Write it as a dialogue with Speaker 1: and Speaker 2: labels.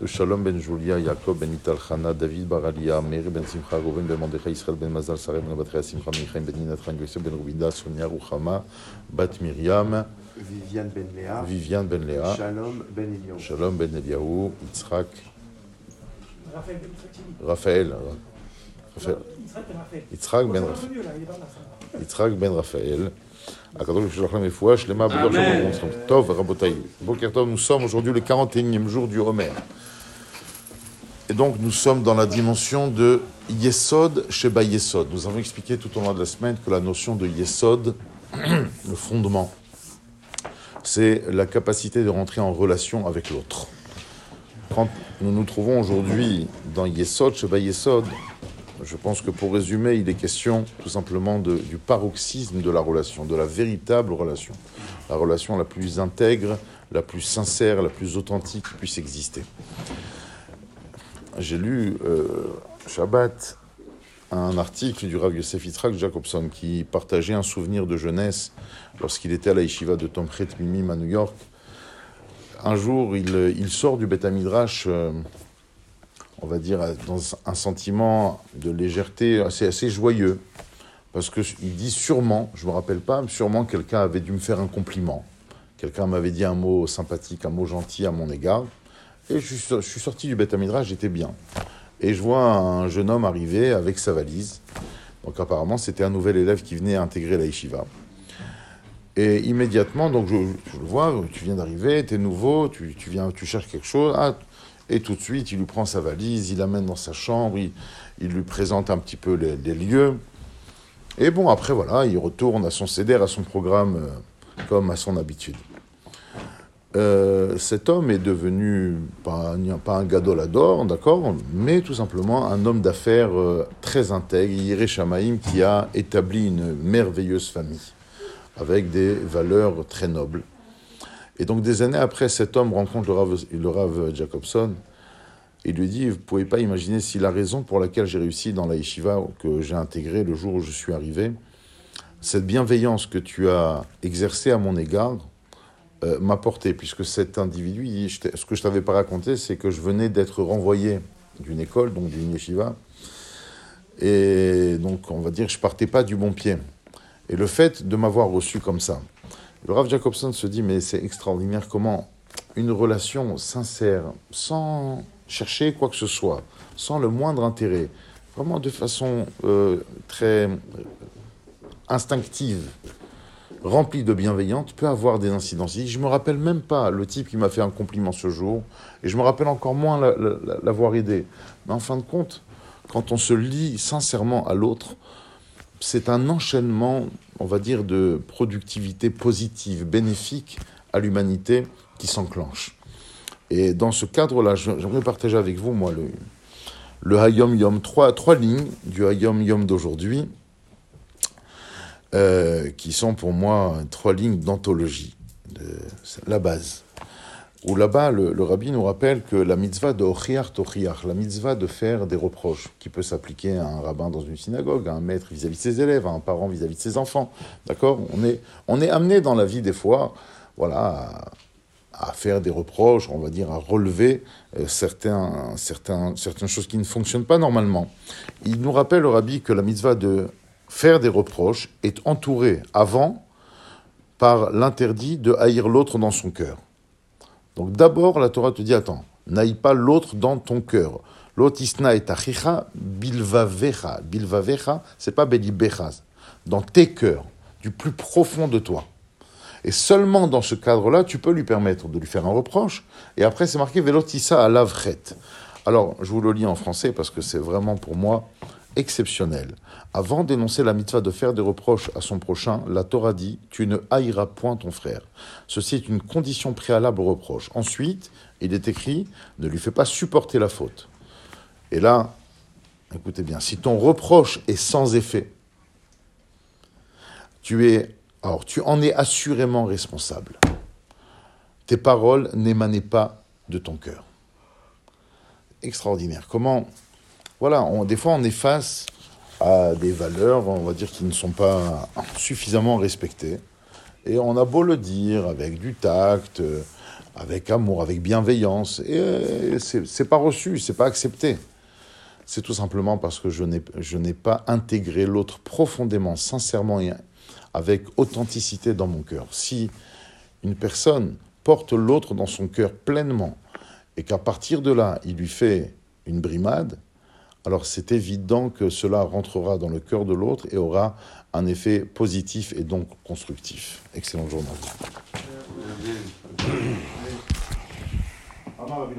Speaker 1: de Shalom ben Julia, Yaakov ben David Baralia, Meir ben Simcha, ben Israël ben Mazal, Sarah ben Batria, Simcha, Michaim ben Yosef ben Rubida, Sonia Ruchama, Bat Miriam,
Speaker 2: Viviane ben Léa,
Speaker 1: Viviane ben Léa,
Speaker 2: Shalom ben Eliyahu.
Speaker 1: Shalom Eliyahu, Yitzhak,
Speaker 3: Raphaël Fatini.
Speaker 1: Raphaël, Raphaël,
Speaker 3: Yitzhak Ben Raphaël.
Speaker 1: Yitzhak ben
Speaker 3: Ça va un
Speaker 1: Raphaël.
Speaker 3: peu mieux, là, il est pas mal, ça va.
Speaker 1: יצחק בן רפאל, הקדוש ברוך הוא שלח להם רפואה שלמה בדור
Speaker 2: Amen.
Speaker 1: שלום. טוב, רבותיי, בוקר טוב, nous sommes aujourd'hui le 41e jour du Homer. Et donc nous sommes dans la dimension de Yesod Sheba Yesod. Nous avons expliqué tout au long de la semaine que la notion de Yesod, le fondement, c'est la capacité de rentrer en relation avec l'autre. Quand nous nous trouvons aujourd'hui dans Yesod Sheba Yesod, je pense que pour résumer, il est question tout simplement du paroxysme de la relation, de la véritable relation. La relation la plus intègre, la plus sincère, la plus authentique qui puisse exister. J'ai lu euh, Shabbat un article du Rav Yosef Jacobson qui partageait un souvenir de jeunesse lorsqu'il était à la yeshiva de Tomchet Mimim à New York. Un jour, il, il sort du Beth Midrash euh, on va dire, dans un sentiment de légèreté assez, assez joyeux. Parce qu'il dit sûrement, je ne me rappelle pas, sûrement quelqu'un avait dû me faire un compliment. Quelqu'un m'avait dit un mot sympathique, un mot gentil à mon égard. Et je suis, sorti du Midrash, j'étais bien. Et je vois un jeune homme arriver avec sa valise. Donc apparemment, c'était un nouvel élève qui venait intégrer la yeshiva. Et immédiatement, donc je, je le vois, tu viens d'arriver, tu es nouveau, tu, tu viens, tu cherches quelque chose. Ah, et tout de suite, il lui prend sa valise, il l'amène dans sa chambre, il, lui présente un petit peu les, lieux. Et bon, après, voilà, il retourne à son CDR, à son programme, euh, comme à son habitude. Euh, cet homme est devenu pas, un- gadolador, d'accord, mais tout simplement un homme d'affaires euh, très intègre, Yiré qui a établi une merveilleuse famille avec des valeurs très nobles. Et donc des années après, cet homme rencontre le Rav, Jacobson et lui dit, vous ne pouvez pas imaginer si la raison pour laquelle j'ai réussi dans la yeshiva que j'ai intégrée le jour où je suis arrivé, cette bienveillance que tu as exercée à mon égard euh, m'a porté, puisque cet individu, ce que je t'avais pas raconté, c'est que je venais d'être renvoyé d'une école, donc d'une yeshiva, et donc on va dire, je partais pas du bon pied. Et le fait de m'avoir reçu comme ça, le Rav Jacobson se dit, mais c'est extraordinaire comment une relation sincère, sans chercher quoi que ce soit, sans le moindre intérêt, vraiment de façon euh, très instinctive, remplie de bienveillance, peut avoir des incidences. Je me rappelle même pas le type qui m'a fait un compliment ce jour, et je me rappelle encore moins la- la- la- l'avoir aidé. Mais en fin de compte, quand on se lie sincèrement à l'autre, c'est un enchaînement, on va dire, de productivité positive, bénéfique à l'humanité qui s'enclenche. Et dans ce cadre-là, j'aimerais partager avec vous, moi, le, le Hayom Yom, trois, lignes du Hayom Yom d'aujourd'hui, euh, qui sont pour moi trois lignes d'anthologie, la base. Où là-bas, le, le rabbi nous rappelle que la mitzvah de Ochiach Tochiach, la mitzvah de faire des reproches, qui peut s'appliquer à un rabbin dans une synagogue, à un maître vis-à-vis de ses élèves, à un parent vis-à-vis de ses enfants. D'accord? On est, on est amené dans la vie des fois, voilà, à, faire des reproches, on va dire, à relever euh, certaines choses qui ne fonctionnent pas normalement. Il nous rappelle, le rabbi, que la mitzvah de faire des reproches est entourée avant par l'interdit de haïr l'autre dans son cœur. Donc d'abord, la Torah te dit, attends, n'aille pas l'autre dans ton cœur. L'otisna et achicha bilvavecha. Bilvavecha, c'est pas belibechaz. Dans tes cœurs, du plus profond de toi. Et seulement dans ce cadre-là, tu peux lui permettre de lui faire un reproche. Et après, c'est marqué velotissa à lavret. Alors, je vous le lis en français parce que c'est vraiment pour moi exceptionnel. Avant d'énoncer la mitzvah de faire des reproches à son prochain, la Torah dit Tu ne haïras point ton frère. Ceci est une condition préalable au reproche. Ensuite, il est écrit Ne lui fais pas supporter la faute. Et là, écoutez bien, si ton reproche est sans effet, tu es. Alors, tu en es assurément responsable. Tes paroles n'émanaient pas de ton cœur. Extraordinaire. Comment. Voilà, on- des fois, on est face à des valeurs, on va dire, qui ne sont pas suffisamment respectées. Et on a beau le dire avec du tact, euh, avec amour, avec bienveillance, et euh, c'est pas reçu, c'est pas accepté. C'est tout simplement parce que je n'ai pas intégré l'autre profondément, sincèrement et avec authenticité dans mon cœur. Si une personne porte l'autre dans son cœur pleinement et qu'à partir de là, il lui fait une brimade, alors c'est évident que cela rentrera dans le cœur de l'autre et aura un effet positif et donc constructif. Excellente journée.